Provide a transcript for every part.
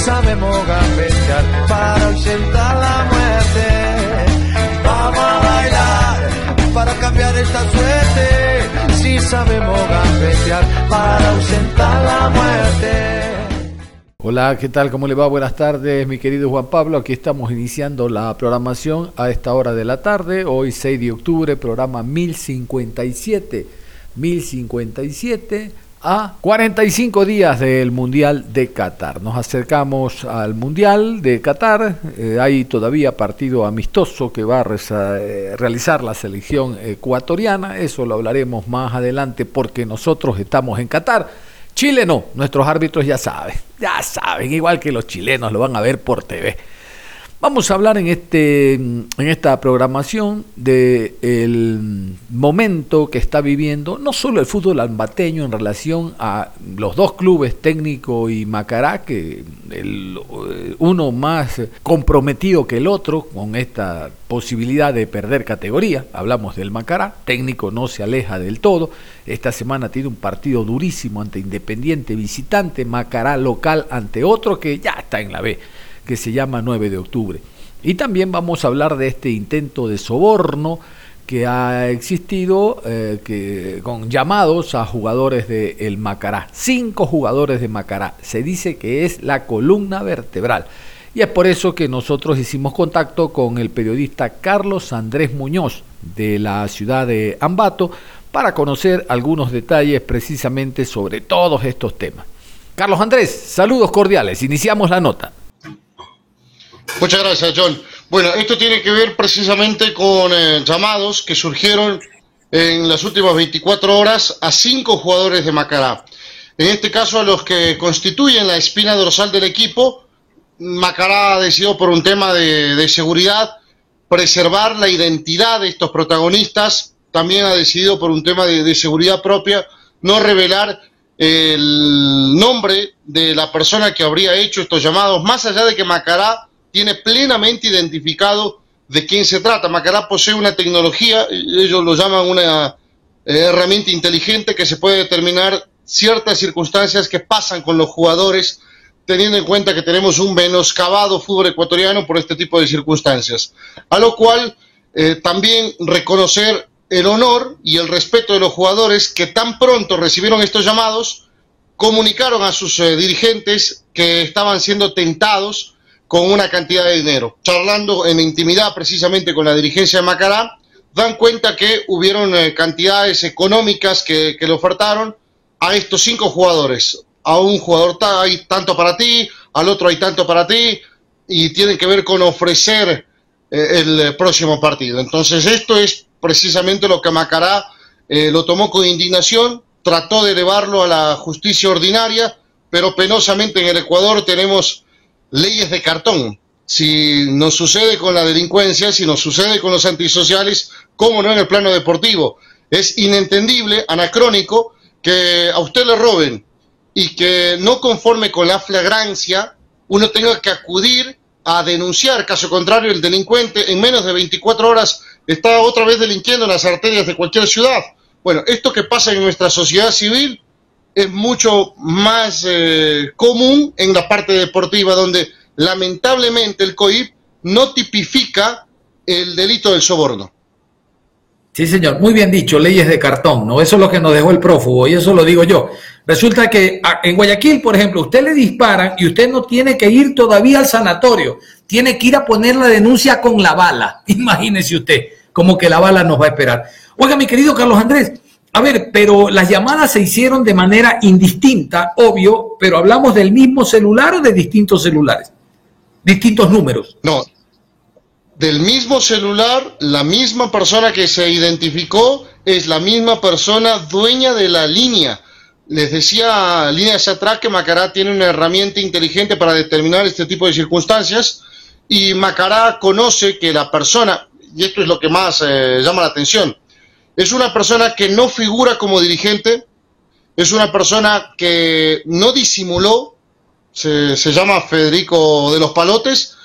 Sabemos gambetear para ausentar la muerte. Vamos a bailar para cambiar esta suerte. Si sabemos gambetear para ausentar la muerte. Hola, ¿qué tal? ¿Cómo le va? Buenas tardes, mi querido Juan Pablo. Aquí estamos iniciando la programación a esta hora de la tarde, hoy 6 de octubre, programa 1057 1057 a 45 días del Mundial de Qatar. Nos acercamos al Mundial de Qatar. Eh, hay todavía partido amistoso que va a eh, realizar la selección ecuatoriana. Eso lo hablaremos más adelante porque nosotros estamos en Qatar. Chile no, nuestros árbitros ya saben, ya saben, igual que los chilenos lo van a ver por TV. Vamos a hablar en, este, en esta programación del el momento que está viviendo no solo el fútbol albateño en relación a los dos clubes, Técnico y Macará, que el, uno más comprometido que el otro con esta posibilidad de perder categoría. Hablamos del Macará, Técnico no se aleja del todo. Esta semana tiene un partido durísimo ante Independiente visitante, Macará local ante otro que ya está en la B que se llama 9 de octubre. Y también vamos a hablar de este intento de soborno que ha existido eh, que, con llamados a jugadores de el Macará. Cinco jugadores de Macará. Se dice que es la columna vertebral. Y es por eso que nosotros hicimos contacto con el periodista Carlos Andrés Muñoz de la ciudad de Ambato para conocer algunos detalles precisamente sobre todos estos temas. Carlos Andrés, saludos cordiales. Iniciamos la nota. Muchas gracias, John. Bueno, esto tiene que ver precisamente con eh, llamados que surgieron en las últimas 24 horas a cinco jugadores de Macará. En este caso, a los que constituyen la espina dorsal del equipo, Macará ha decidido por un tema de, seguridad preservar la identidad de estos protagonistas, también ha decidido por un tema de seguridad propia no revelar el nombre de la persona que habría hecho estos llamados, más allá de que Macará tiene plenamente identificado de quién se trata. Macará posee una tecnología, ellos lo llaman una eh, herramienta inteligente que se puede determinar ciertas circunstancias que pasan con los jugadores, teniendo en cuenta que tenemos un menoscabado fútbol ecuatoriano por este tipo de circunstancias. A lo cual eh, también reconocer el honor y el respeto de los jugadores que tan pronto recibieron estos llamados, comunicaron a sus eh, dirigentes que estaban siendo tentados con una cantidad de dinero. Charlando en intimidad precisamente con la dirigencia de Macará, dan cuenta que hubieron eh, cantidades económicas que, le ofertaron a estos cinco jugadores. A un jugador hay tanto para ti, al otro hay tanto para ti, y tienen que ver con ofrecer eh, el próximo partido. Entonces esto es precisamente lo que Macará eh, lo tomó con indignación, trató de elevarlo a la justicia ordinaria, pero penosamente en el Ecuador tenemos leyes de cartón. Si nos sucede con la delincuencia, si nos sucede con los antisociales, ¿cómo no en el plano deportivo? Es inentendible, anacrónico, que a usted le roben y que no conforme con la flagrancia, uno tenga que acudir a denunciar. Caso contrario, el delincuente en menos de 24 horas está otra vez delinquiendo en las arterias de cualquier ciudad. Bueno, esto que pasa en nuestra sociedad civil es mucho más eh, común en la parte deportiva, donde lamentablemente el COIP no tipifica el delito del soborno. Sí, señor, muy bien dicho, leyes de cartón, ¿no? Eso es lo que nos dejó el prófugo y eso lo digo yo. Resulta que ah, en Guayaquil, por ejemplo, usted le disparan y usted no tiene que ir todavía al sanatorio, tiene que ir a poner la denuncia con la bala. Imagínese usted, como que la bala nos va a esperar. Oiga, mi querido Carlos Andrés, a ver, pero las llamadas se hicieron de manera indistinta, obvio, pero hablamos del mismo celular o de distintos celulares, distintos números. No, del mismo celular, la misma persona que se identificó es la misma persona dueña de la línea. Les decía líneas atrás que Macará tiene una herramienta inteligente para determinar este tipo de circunstancias y Macará conoce que la persona, y esto es lo que más eh, llama la atención, es una persona que no figura como dirigente, es una persona que no disimuló, se, llama Federico de los Palotes,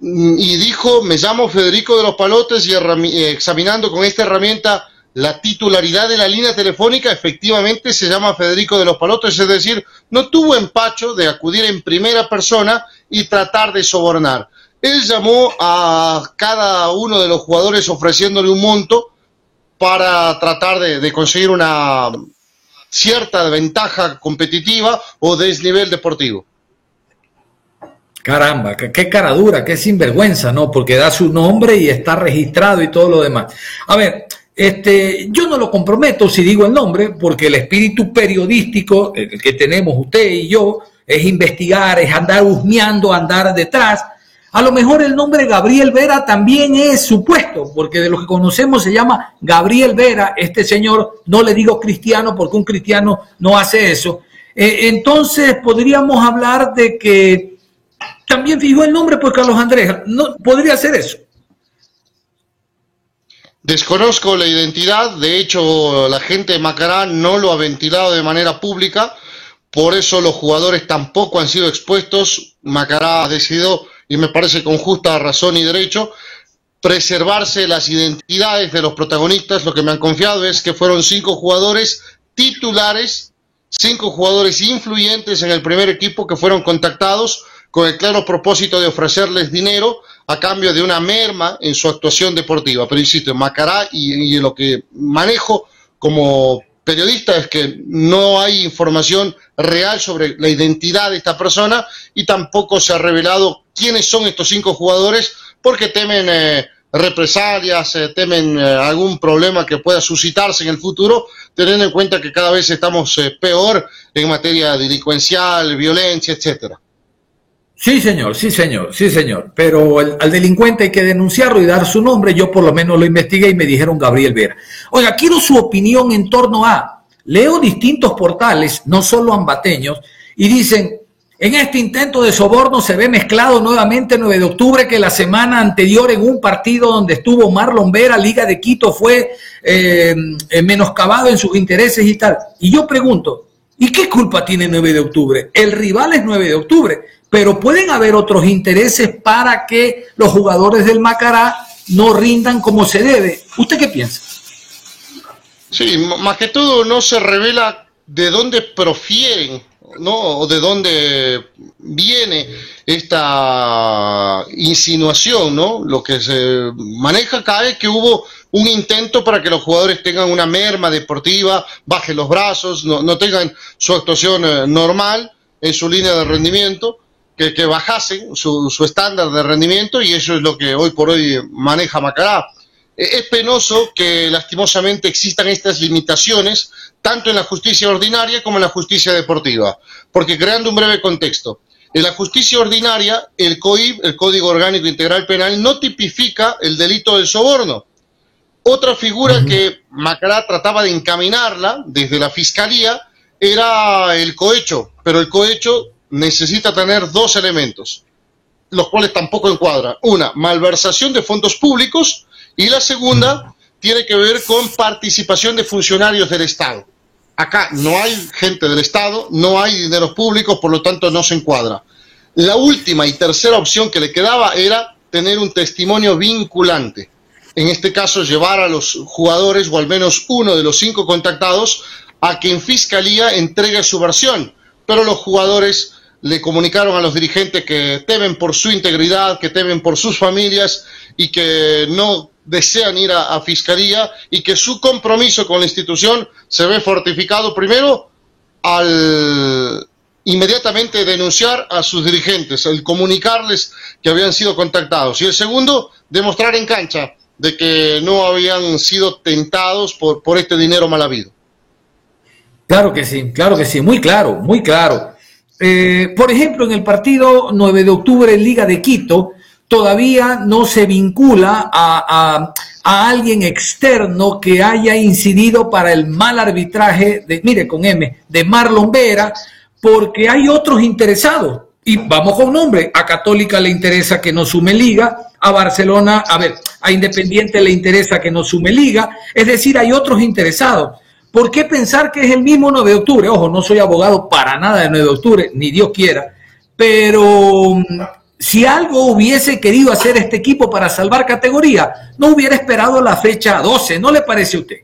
y dijo, me llamo Federico de los Palotes y examinando con esta herramienta la titularidad de la línea telefónica, efectivamente se llama Federico de los Palotes, es decir, no tuvo empacho de acudir en primera persona y tratar de sobornar. Él llamó a cada uno de los jugadores ofreciéndole un monto para tratar de, conseguir una cierta ventaja competitiva o desnivel deportivo. Caramba, qué, cara dura, qué sinvergüenza, ¿no? Porque da su nombre y está registrado y todo lo demás. A ver, este, yo no lo comprometo si digo el nombre, porque el espíritu periodístico que tenemos usted y yo es investigar, es andar husmeando, andar detrás. A lo mejor el nombre Gabriel Vera también es supuesto, porque de lo que conocemos se llama Gabriel Vera. Este señor, no le digo cristiano porque un cristiano no hace eso. Eh, entonces podríamos hablar de que también fijó el nombre, pues Carlos Andrés, no podría ser eso. Desconozco la identidad, de hecho la gente de Macará no lo ha ventilado de manera pública, por eso los jugadores tampoco han sido expuestos. Macará ha decidido, y me parece con justa razón y derecho, preservarse las identidades de los protagonistas. Lo que me han confiado es que fueron cinco jugadores titulares, cinco jugadores influyentes en el primer equipo que fueron contactados con el claro propósito de ofrecerles dinero a cambio de una merma en su actuación deportiva. Pero insisto, en Macará y, en lo que manejo como periodista es que no hay información real sobre la identidad de esta persona y tampoco se ha revelado quiénes son estos cinco jugadores porque temen eh, represalias, eh, temen eh, algún problema que pueda suscitarse en el futuro, teniendo en cuenta que cada vez estamos peor en materia delincuencial, violencia, etcétera. Sí, señor, sí, señor, sí, señor. Pero al delincuente hay que denunciarlo y dar su nombre. Yo por lo menos lo investigué y me dijeron Gabriel Vera. Oiga, quiero su opinión en torno a, leo distintos portales, no solo ambateños, y dicen, en este intento de soborno se ve mezclado nuevamente 9 de octubre que la semana anterior en un partido donde estuvo Marlon Vera, Liga de Quito, fue eh, eh, menoscabado en sus intereses y tal. Y yo pregunto, ¿y qué culpa tiene 9 de octubre? El rival es 9 de octubre pero pueden haber otros intereses para que los jugadores del Macará no rindan como se debe. ¿Usted qué piensa? Sí, más que todo no se revela de dónde profieren, ¿no? O de dónde viene esta insinuación, ¿no? Lo que se maneja acá es que hubo un intento para que los jugadores tengan una merma deportiva, bajen los brazos, no, no tengan su actuación eh, normal en su línea de rendimiento que, bajasen su, su, estándar de rendimiento y eso es lo que hoy por hoy maneja Macará. E, es penoso que lastimosamente existan estas limitaciones tanto en la justicia ordinaria como en la justicia deportiva, porque creando un breve contexto, en la justicia ordinaria el COIP, el Código Orgánico Integral Penal, no tipifica el delito del soborno. Otra figura que Macará trataba de encaminarla desde la fiscalía era el cohecho, pero el cohecho necesita tener dos elementos, los cuales tampoco encuadran. Una, malversación de fondos públicos y la segunda tiene que ver con participación de funcionarios del Estado. Acá no hay gente del Estado, no hay dinero público, por lo tanto no se encuadra. La última y tercera opción que le quedaba era tener un testimonio vinculante. En este caso, llevar a los jugadores, o al menos uno de los cinco contactados, a que en fiscalía entregue su versión. Pero los jugadores le comunicaron a los dirigentes que temen por su integridad, que temen por sus familias y que no desean ir a, fiscalía y que su compromiso con la institución se ve fortificado primero al inmediatamente denunciar a sus dirigentes, al comunicarles que habían sido contactados y el segundo, demostrar en cancha de que no habían sido tentados por, por este dinero mal habido. Claro que sí, claro que sí, muy claro, muy claro. Eh, por ejemplo, en el partido 9 de octubre en Liga de Quito, todavía no se vincula a, alguien externo que haya incidido para el mal arbitraje de, mire, con M, de Marlon Vera, porque hay otros interesados. Y vamos con nombre, a Católica le interesa que no sume liga, a Barcelona, a ver, a Independiente le interesa que no sume liga, es decir, hay otros interesados. ¿Por qué pensar que es el mismo 9 de octubre? Ojo, no soy abogado para nada de 9 de octubre, ni Dios quiera, pero si algo hubiese querido hacer este equipo para salvar categoría, no hubiera esperado la fecha 12, ¿no le parece a usted?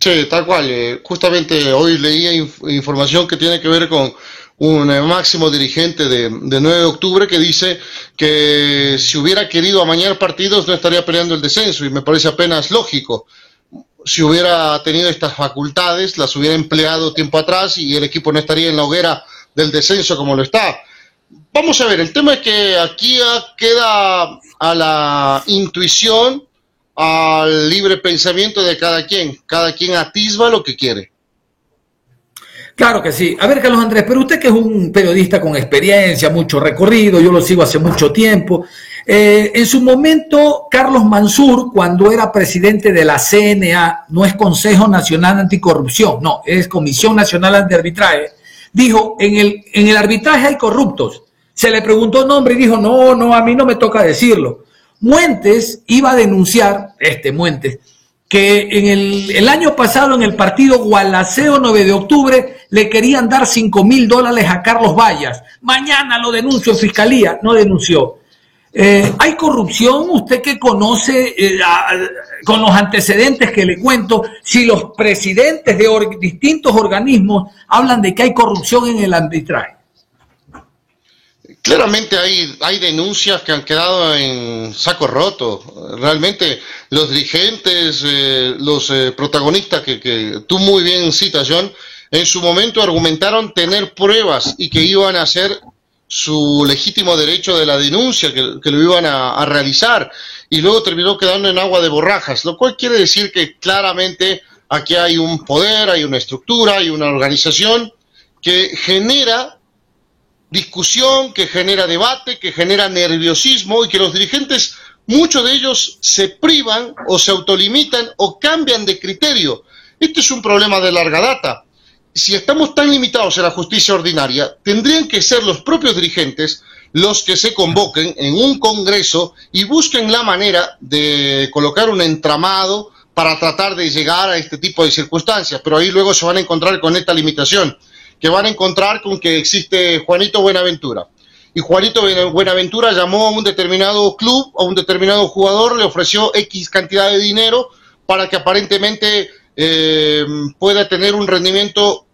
Sí, tal cual. Eh, justamente hoy leía información que tiene que ver con un eh, máximo dirigente de, 9 de octubre que dice que si hubiera querido amañar partidos no estaría peleando el descenso y me parece apenas lógico. Si hubiera tenido estas facultades, las hubiera empleado tiempo atrás y el equipo no estaría en la hoguera del descenso como lo está vamos a ver, el tema es que aquí queda a la intuición, al libre pensamiento de cada quien. Cada quien atisba lo que quiere. Claro que sí. A ver, Carlos Andrés, pero usted que es un periodista con experiencia, mucho recorrido, yo lo sigo hace mucho tiempo. Eh, en su momento, Carlos Mansur, cuando era presidente de la CNA, no es Consejo Nacional Anticorrupción, no, es Comisión Nacional de Arbitraje, dijo, en el, en el arbitraje hay corruptos. Se le preguntó nombre y dijo, no, no, a mí no me toca decirlo. Muentes iba a denunciar, este Muentes, que en el, año pasado en el partido Gualaceo 9 de octubre le querían dar 5 mil dólares a Carlos Vallas. Mañana lo denunció en fiscalía, no denunció. Eh, ¿Hay corrupción? Usted que conoce eh, con los antecedentes que le cuento, si los presidentes de distintos organismos hablan de que hay corrupción en el arbitraje. Claramente hay, hay denuncias que han quedado en saco roto. Realmente los dirigentes, eh, los eh, protagonistas que, que, tú muy bien citas, John, en su momento argumentaron tener pruebas y que iban a hacer su legítimo derecho de la denuncia, que, lo iban a, a, realizar, y luego terminó quedando en agua de borrajas, lo cual quiere decir que claramente aquí hay un poder, hay una estructura, hay una organización que genera discusión, que genera debate, que genera nerviosismo y que los dirigentes, muchos de ellos se privan o se autolimitan o cambian de criterio. Este es un problema de larga data. Si estamos tan limitados en la justicia ordinaria, tendrían que ser los propios dirigentes los que se convoquen en un congreso y busquen la manera de colocar un entramado para tratar de llegar a este tipo de circunstancias, pero ahí luego se van a encontrar con esta limitación que van a encontrar con que existe Juanito Buenaventura. Y Juanito Buenaventura llamó a un determinado club, a un determinado jugador, le ofreció X cantidad de dinero para que aparentemente eh, pueda tener un rendimiento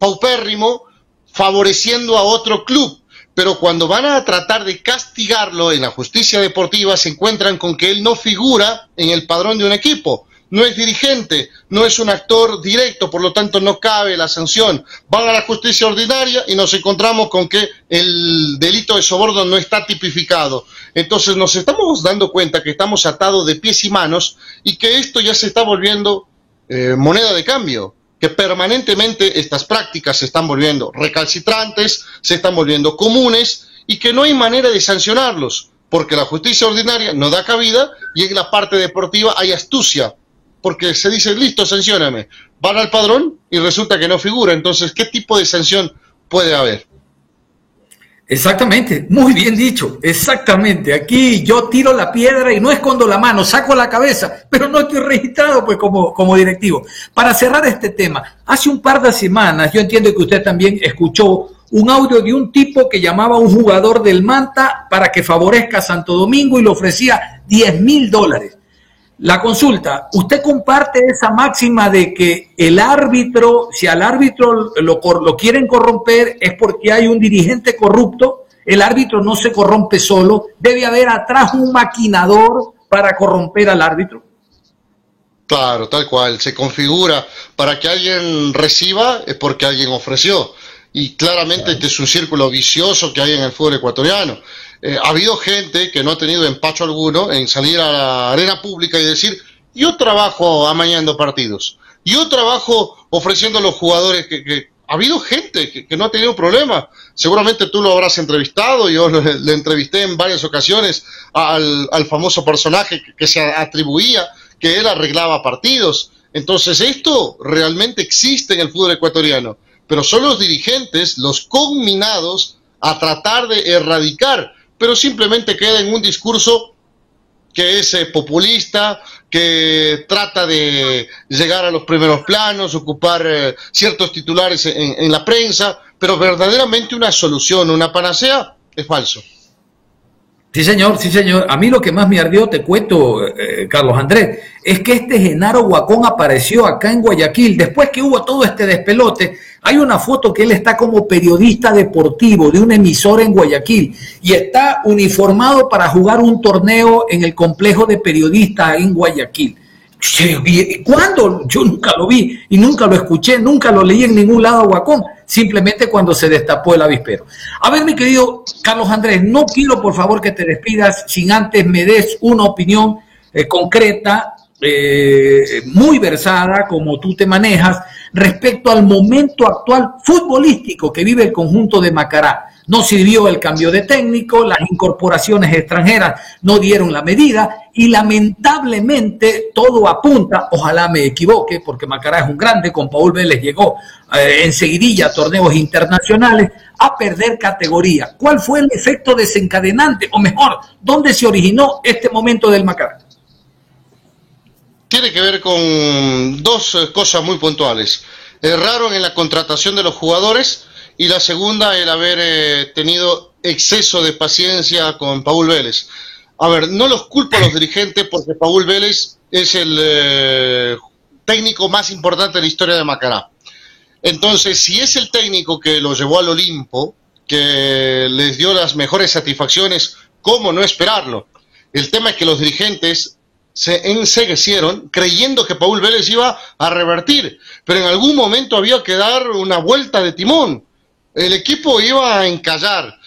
paupérrimo, favoreciendo a otro club. Pero cuando van a tratar de castigarlo en la justicia deportiva, se encuentran con que él no figura en el padrón de un equipo no es dirigente, no es un actor directo, por lo tanto no cabe la sanción. Van a la justicia ordinaria y nos encontramos con que el delito de soborno no está tipificado. Entonces nos estamos dando cuenta que estamos atados de pies y manos y que esto ya se está volviendo eh, moneda de cambio que permanentemente estas prácticas se están volviendo recalcitrantes, se están volviendo comunes y que no hay manera de sancionarlos, porque la justicia ordinaria no da cabida y en la parte deportiva hay astucia porque se dice, listo, sancioname. Van al padrón y resulta que no figura. Entonces, ¿qué tipo de sanción puede haber? Exactamente, muy bien dicho, exactamente. Aquí yo tiro la piedra y no escondo la mano, saco la cabeza, pero no estoy registrado pues como, como directivo. Para cerrar este tema, hace un par de semanas, yo entiendo que usted también escuchó un audio de un tipo que llamaba a un jugador del Manta para que favorezca a Santo Domingo y le ofrecía 10 mil dólares. La consulta, ¿usted comparte esa máxima de que el árbitro, si al árbitro lo, lo, quieren corromper es porque hay un dirigente corrupto? El árbitro no se corrompe solo, debe haber atrás un maquinador para corromper al árbitro. Claro, tal cual, se configura para que alguien reciba es porque alguien ofreció. Y claramente este es un círculo vicioso que hay en el fútbol ecuatoriano. Eh, ha habido gente que no ha tenido empacho alguno en salir a la arena pública y decir, yo trabajo amañando partidos, yo trabajo ofreciendo a los jugadores que, ha habido gente que, no ha tenido problema. Seguramente tú lo habrás entrevistado, yo le, entrevisté en varias ocasiones al, famoso personaje que, se atribuía que él arreglaba partidos. Entonces esto realmente existe en el fútbol ecuatoriano, pero son los dirigentes los conminados a tratar de erradicar, pero simplemente queda en un discurso que es eh, populista, que trata de llegar a los primeros planos, ocupar eh, ciertos titulares en, la prensa, pero verdaderamente una solución, una panacea, es falso. Sí, señor, sí, señor. A mí lo que más me ardió, te cuento, eh, Carlos Andrés, es que este Genaro Guacón apareció acá en Guayaquil. Después que hubo todo este despelote, hay una foto que él está como periodista deportivo de un emisor en Guayaquil y está uniformado para jugar un torneo en el complejo de periodistas en Guayaquil. ¿Cuándo? Yo nunca lo vi y nunca lo escuché, nunca lo leí en ningún lado Guacón, simplemente cuando se destapó el avispero. A ver, mi querido Carlos Andrés, no quiero por favor que te despidas sin antes me des una opinión eh, concreta, eh, muy versada, como tú te manejas, respecto al momento actual futbolístico que vive el conjunto de Macará. No sirvió el cambio de técnico, las incorporaciones extranjeras no dieron la medida y lamentablemente todo apunta, ojalá me equivoque, porque Macará es un grande, con Paul Vélez llegó eh, enseguidilla a torneos internacionales, a perder categoría. ¿Cuál fue el efecto desencadenante? O mejor, ¿dónde se originó este momento del Macará? Tiene que ver con dos eh, cosas muy puntuales. Erraron en la contratación de los jugadores y la segunda el haber eh, tenido exceso de paciencia con Paul Vélez. A ver, no los culpo a los dirigentes porque Paul Vélez es el eh, técnico más importante de la historia de Macará. Entonces, si es el técnico que lo llevó al Olimpo, que les dio las mejores satisfacciones, ¿cómo no esperarlo? El tema es que los dirigentes se enseguecieron creyendo que Paul Vélez iba a revertir, pero en algún momento había que dar una vuelta de timón. El equipo iba a encallar,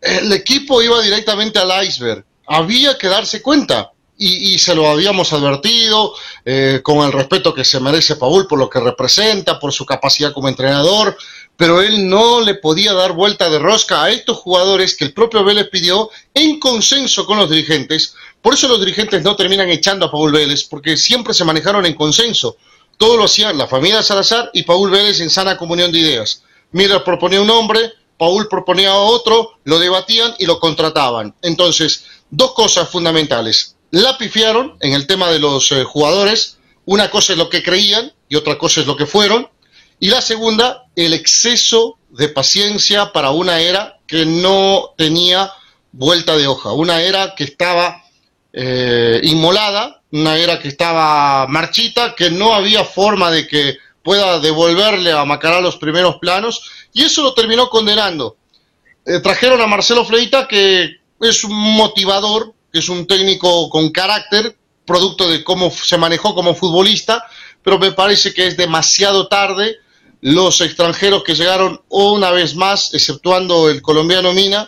el equipo iba directamente al iceberg. Había que darse cuenta y, se lo habíamos advertido eh, con el respeto que se merece Paul por lo que representa, por su capacidad como entrenador, pero él no le podía dar vuelta de rosca a estos jugadores que el propio Vélez pidió en consenso con los dirigentes. Por eso los dirigentes no terminan echando a Paul Vélez, porque siempre se manejaron en consenso. Todo lo hacían la familia Salazar y Paul Vélez en sana comunión de ideas. Miller proponía un hombre, Paul proponía otro, lo debatían y lo contrataban. Entonces, dos cosas fundamentales. La pifiaron en el tema de los eh, jugadores. Una cosa es lo que creían y otra cosa es lo que fueron. Y la segunda, el exceso de paciencia para una era que no tenía vuelta de hoja, una era que estaba eh, inmolada, una era que estaba marchita, que no había forma de que pueda devolverle a Macará los primeros planos, y eso lo terminó condenando. Eh, trajeron a Marcelo Freita, que es un motivador, que es un técnico con carácter, producto de cómo se manejó como futbolista, pero me parece que es demasiado tarde. Los extranjeros que llegaron una vez más, exceptuando el colombiano Mina,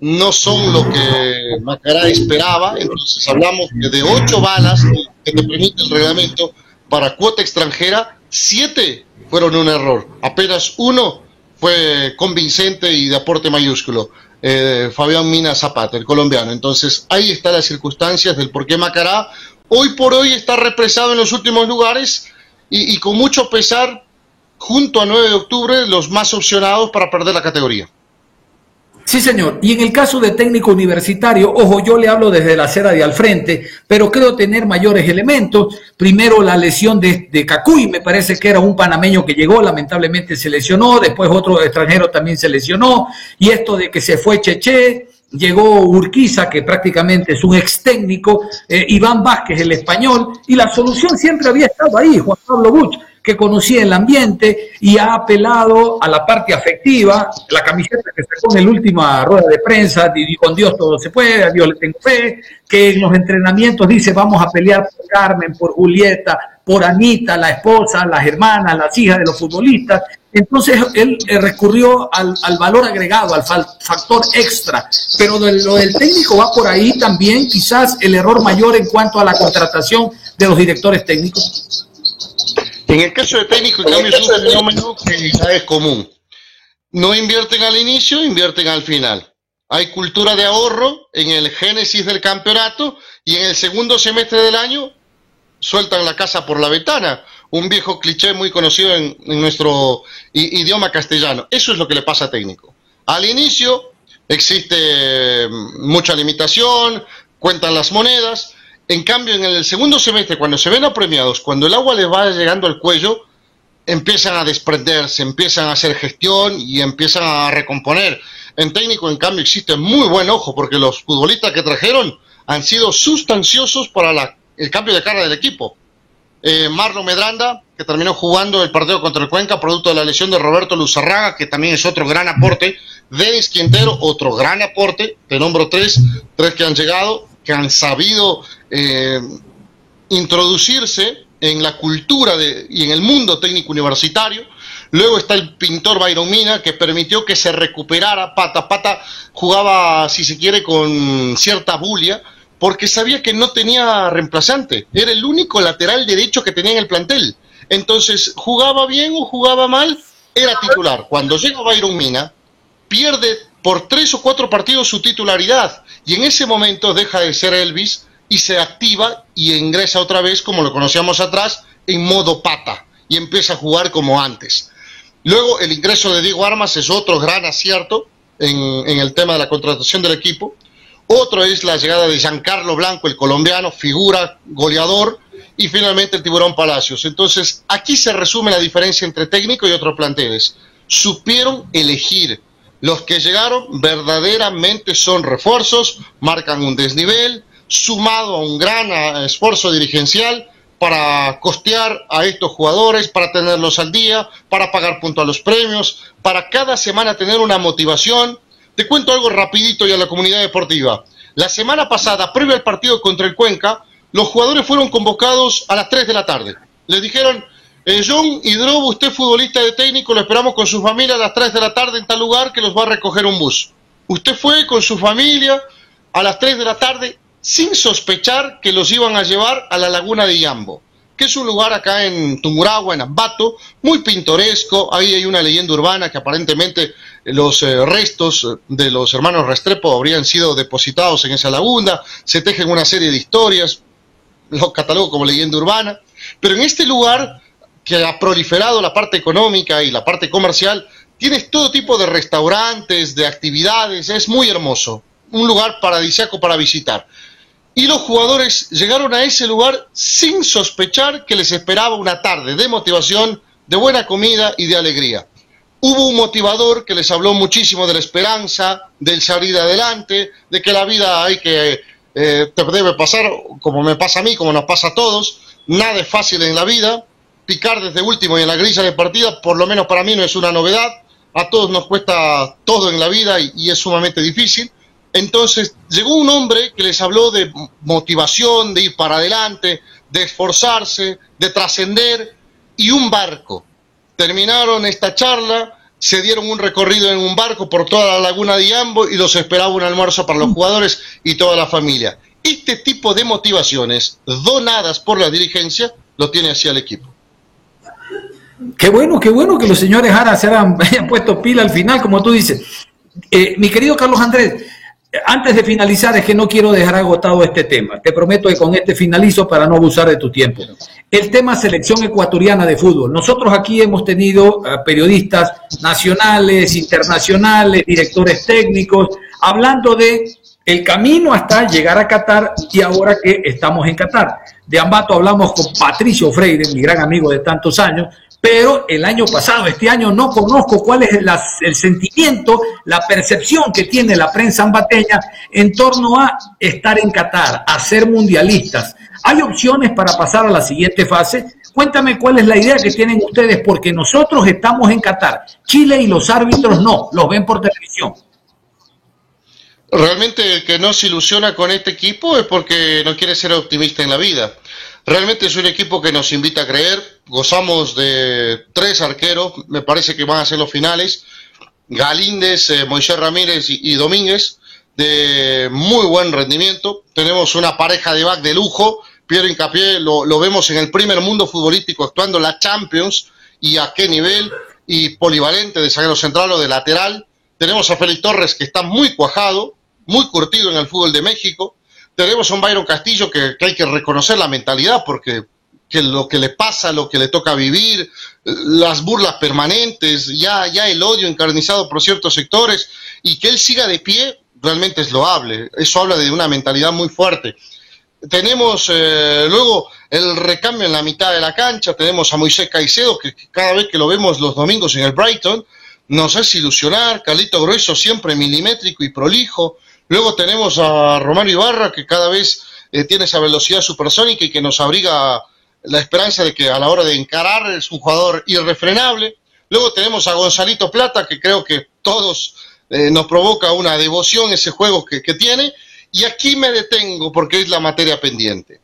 no son lo que Macará esperaba. Entonces hablamos de ocho balas que te permite el reglamento para cuota extranjera siete fueron un error. Apenas uno fue convincente y de aporte mayúsculo. Eh, Fabián Mina Zapata, el colombiano. Entonces, ahí están las circunstancias del por qué Macará hoy por hoy está represado en los últimos lugares y, y con mucho pesar, junto a 9 de octubre, los más opcionados para perder la categoría. Sí, señor. Y en el caso de técnico universitario, ojo, yo le hablo desde la acera de al frente, pero creo tener mayores elementos. Primero la lesión de, de Cacuy, me parece que era un panameño que llegó, lamentablemente se lesionó, después otro extranjero también se lesionó, y esto de que se fue Cheche, llegó Urquiza, que prácticamente es un ex técnico, eh, Iván Vázquez, el español, y la solución siempre había estado ahí, Juan Pablo Buch que conocía el ambiente y ha apelado a la parte afectiva, la camiseta que sacó en la última rueda de prensa, y con Dios todo se puede, a Dios le tengo fe, que en los entrenamientos dice vamos a pelear por Carmen, por Julieta, por Anita, la esposa, las hermanas, las hijas de los futbolistas. Entonces él eh, recurrió al, valor agregado, al factor extra, pero lo del técnico va por ahí también quizás el error mayor en cuanto a la contratación de los directores técnicos. En el caso de técnico, en cambio, es un fenómeno que ya es común. No invierten al inicio, invierten al final. Hay cultura de ahorro en el génesis del campeonato y en el segundo semestre del año sueltan la casa por la ventana. Un viejo cliché muy conocido en, nuestro idioma castellano. Eso es lo que le pasa a técnico. Al inicio existe mm, mucha limitación, cuentan las monedas. En cambio, en el segundo semestre, cuando se ven apremiados, cuando el agua les va llegando al cuello, empiezan a desprenderse, empiezan a hacer gestión y empiezan a recomponer. En técnico, en cambio, existe muy buen ojo porque los futbolistas que trajeron han sido sustanciosos para el cambio de cara del equipo. Eh, Marlon Medranda, que terminó jugando el partido contra el Cuenca, producto de la lesión de Roberto Luzarraga, que también es otro gran aporte. Denis Quintero, otro gran aporte. Te nombro tres, tres que han llegado, que han sabido eh, introducirse en la cultura y en el mundo técnico universitario. Luego está el pintor Byron Mina, que permitió que se recuperara Pata. Pata jugaba, si se quiere, con cierta bulia, porque sabía que no tenía reemplazante. Era el único lateral derecho que tenía en el plantel. Entonces, jugaba bien o jugaba mal, era titular. Cuando llega Byron Mina, pierde por tres o cuatro partidos su titularidad. Y en ese momento deja de ser Elvis y se activa y ingresa otra vez, como lo conocíamos atrás, en modo pata y empieza a jugar como antes. Luego el ingreso de Diego Armas es otro gran acierto en, el tema de la contratación del equipo. Otro es la llegada de Giancarlo Blanco, el colombiano, figura, goleador, y finalmente el Tiburón Palacios. Entonces, aquí se resume la diferencia entre técnico y otros planteles. Supieron elegir. Los que llegaron verdaderamente son refuerzos, marcan un desnivel, sumado a un gran eh, esfuerzo dirigencial para costear a estos jugadores, para tenerlos al día, para pagar punto a los premios, para cada semana tener una motivación. Te cuento algo rapidito y a la comunidad deportiva. La semana pasada, previo al partido contra el Cuenca, los jugadores fueron convocados a las 3 de la tarde. Les dijeron, John Hidrobo, usted futbolista de técnico, lo esperamos con su familia a las 3 de la tarde en tal lugar que los va a recoger un bus. Usted fue con su familia a las 3 de la tarde, sin sospechar que los iban a llevar a la laguna de Yambo, que es un lugar acá en Tumuragua, en Ambato, muy pintoresco. Ahí hay una leyenda urbana que aparentemente los eh, restos de los hermanos Restrepo habrían sido depositados en esa laguna. Se tejen una serie de historias, los catalogo como leyenda urbana. Pero en este lugar que ha proliferado la parte económica y la parte comercial, tienes todo tipo de restaurantes, de actividades, es muy hermoso, un lugar paradisíaco para visitar y los jugadores llegaron a ese lugar sin sospechar que les esperaba una tarde de motivación, de buena comida y de alegría. Hubo un motivador que les habló muchísimo de la esperanza, del salir adelante, de que la vida hay que eh, te debe pasar como me pasa a mí, como nos pasa a todos. Nada es fácil en la vida. Picar desde último y en la grilla de partida, por lo menos para mí no es una novedad. A todos nos cuesta todo en la vida y es sumamente difícil. Entonces llegó un hombre que les habló de motivación, de ir para adelante, de esforzarse, de trascender y un barco. Terminaron esta charla, se dieron un recorrido en un barco por toda la laguna de Iambo y los esperaba un almuerzo para los jugadores y toda la familia. Este tipo de motivaciones donadas por la dirigencia lo tiene hacia el equipo. Qué bueno, qué bueno que los señores Jara se hayan, puesto pila al final, como tú dices. Eh, mi querido Carlos Andrés, antes de finalizar, es que no quiero dejar agotado este tema. Te prometo que con este finalizo para no abusar de tu tiempo. El tema selección ecuatoriana de fútbol. Nosotros aquí hemos tenido eh, periodistas nacionales, internacionales, directores técnicos, hablando de el camino hasta llegar a Qatar y ahora que estamos en Qatar. De Ambato hablamos con Patricio Freire, mi gran amigo de tantos años, pero el año pasado, este año no conozco cuál es el sentimiento, la percepción que tiene la prensa ambateña en torno a estar en Qatar, a ser mundialistas. ¿Hay opciones para pasar a la siguiente fase? Cuéntame cuál es la idea que tienen ustedes, porque nosotros estamos en Qatar, Chile y los árbitros no, los ven por televisión. Realmente el que no se ilusiona con este equipo es porque no quiere ser optimista en la vida. Realmente es un equipo que nos invita a creer. Gozamos de tres arqueros, me parece que van a ser los finales. Galíndez, eh, Moisés Ramírez y, Domínguez, de muy buen rendimiento. Tenemos una pareja de back de lujo, Piero Incapié lo, vemos en el primer mundo futbolístico actuando la Champions y a qué nivel y polivalente de zaguero central o de lateral. Tenemos a Félix Torres que está muy cuajado, muy curtido en el fútbol de México. Tenemos a un Byron Castillo que, hay que reconocer la mentalidad porque que lo que le pasa, lo que le toca vivir, las burlas permanentes, ya, ya el odio encarnizado por ciertos sectores y que él siga de pie realmente es loable. Eso habla de una mentalidad muy fuerte. Tenemos eh, luego el recambio en la mitad de la cancha, tenemos a Moisés Caicedo, que cada vez que lo vemos los domingos en el Brighton, nos hace ilusionar, Calito Grueso siempre milimétrico y prolijo, luego tenemos a Romario Ibarra, que cada vez eh, tiene esa velocidad supersónica y que nos abriga la esperanza de que a la hora de encarar es un jugador irrefrenable, luego tenemos a Gonzalito Plata, que creo que todos eh, nos provoca una devoción ese juego que, que tiene, y aquí me detengo porque es la materia pendiente.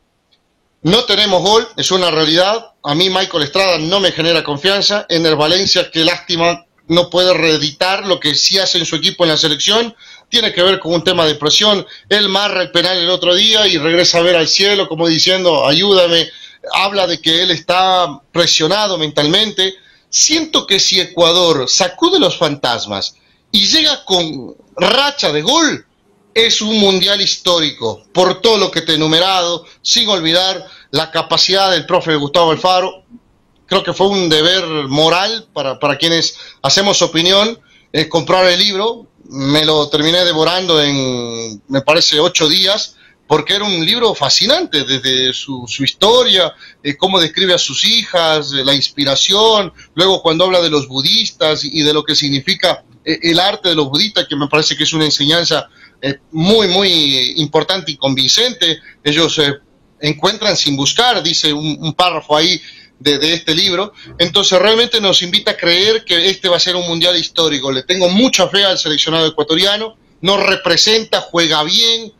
No tenemos gol, es una realidad. A mí Michael Estrada no me genera confianza. En el Valencia, qué lástima, no puede reeditar lo que sí hace en su equipo en la selección. Tiene que ver con un tema de presión. Él marra el penal el otro día y regresa a ver al cielo como diciendo, ayúdame. Habla de que él está presionado mentalmente. Siento que si Ecuador sacude los fantasmas y llega con racha de gol, es un mundial histórico, por todo lo que te he enumerado, sin olvidar la capacidad del profe Gustavo Alfaro. Creo que fue un deber moral para, para quienes hacemos opinión eh, comprar el libro. Me lo terminé devorando en, me parece, ocho días, porque era un libro fascinante, desde su, su historia, eh, cómo describe a sus hijas, eh, la inspiración, luego cuando habla de los budistas y, de lo que significa el arte de los budistas, que me parece que es una enseñanza muy, muy importante y convincente. Ellos eh, encuentran sin buscar, dice un, párrafo ahí de, este libro. Entonces realmente nos invita a creer que este va a ser un mundial histórico. Le tengo mucha fe al seleccionado ecuatoriano, nos representa, juega bien.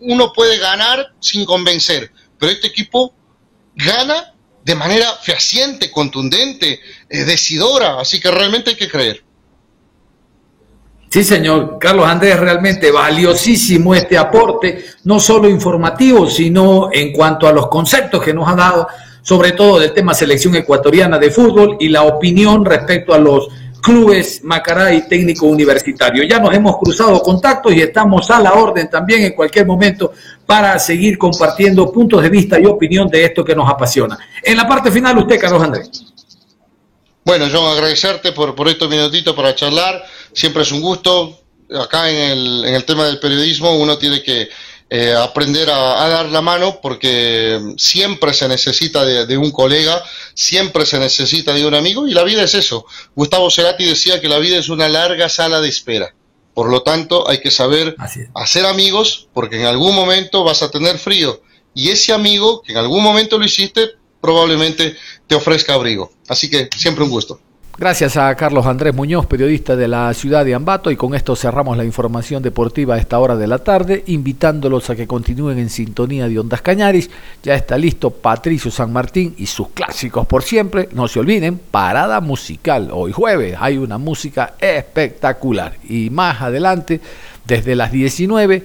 Uno puede ganar sin convencer, pero este equipo gana de manera fehaciente, contundente, eh, decidora, así que realmente hay que creer. Sí, señor Carlos Andrés, realmente valiosísimo este aporte, no solo informativo, sino en cuanto a los conceptos que nos ha dado, sobre todo del tema selección ecuatoriana de fútbol y la opinión respecto a los clubes Macará y técnico universitario. Ya nos hemos cruzado contactos y estamos a la orden también en cualquier momento para seguir compartiendo puntos de vista y opinión de esto que nos apasiona. En la parte final, usted, Carlos Andrés. Bueno, yo agradecerte por, por estos minutitos para charlar siempre es un gusto. Acá en el, en el tema del periodismo uno tiene que eh, aprender a, dar la mano porque siempre se necesita de, un colega, siempre se necesita de un amigo y la vida es eso. Gustavo Cerati decía que la vida es una larga sala de espera. Por lo tanto, hay que saber hacer amigos porque en algún momento vas a tener frío y ese amigo que en algún momento lo hiciste probablemente te ofrezca abrigo. Así que siempre un gusto. Gracias a Carlos Andrés Muñoz, periodista de la ciudad de Ambato, y con esto cerramos la información deportiva a esta hora de la tarde, invitándolos a que continúen en sintonía de Ondas Cañaris. Ya está listo Patricio San Martín y sus clásicos por siempre. No se olviden, parada musical. Hoy jueves hay una música espectacular. Y más adelante, desde las 19,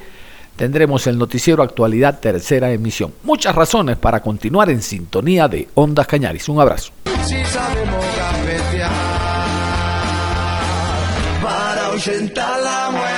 tendremos el noticiero Actualidad Tercera Emisión. Muchas razones para continuar en sintonía de Ondas Cañaris. Un abrazo. Ahuyentar la muerte.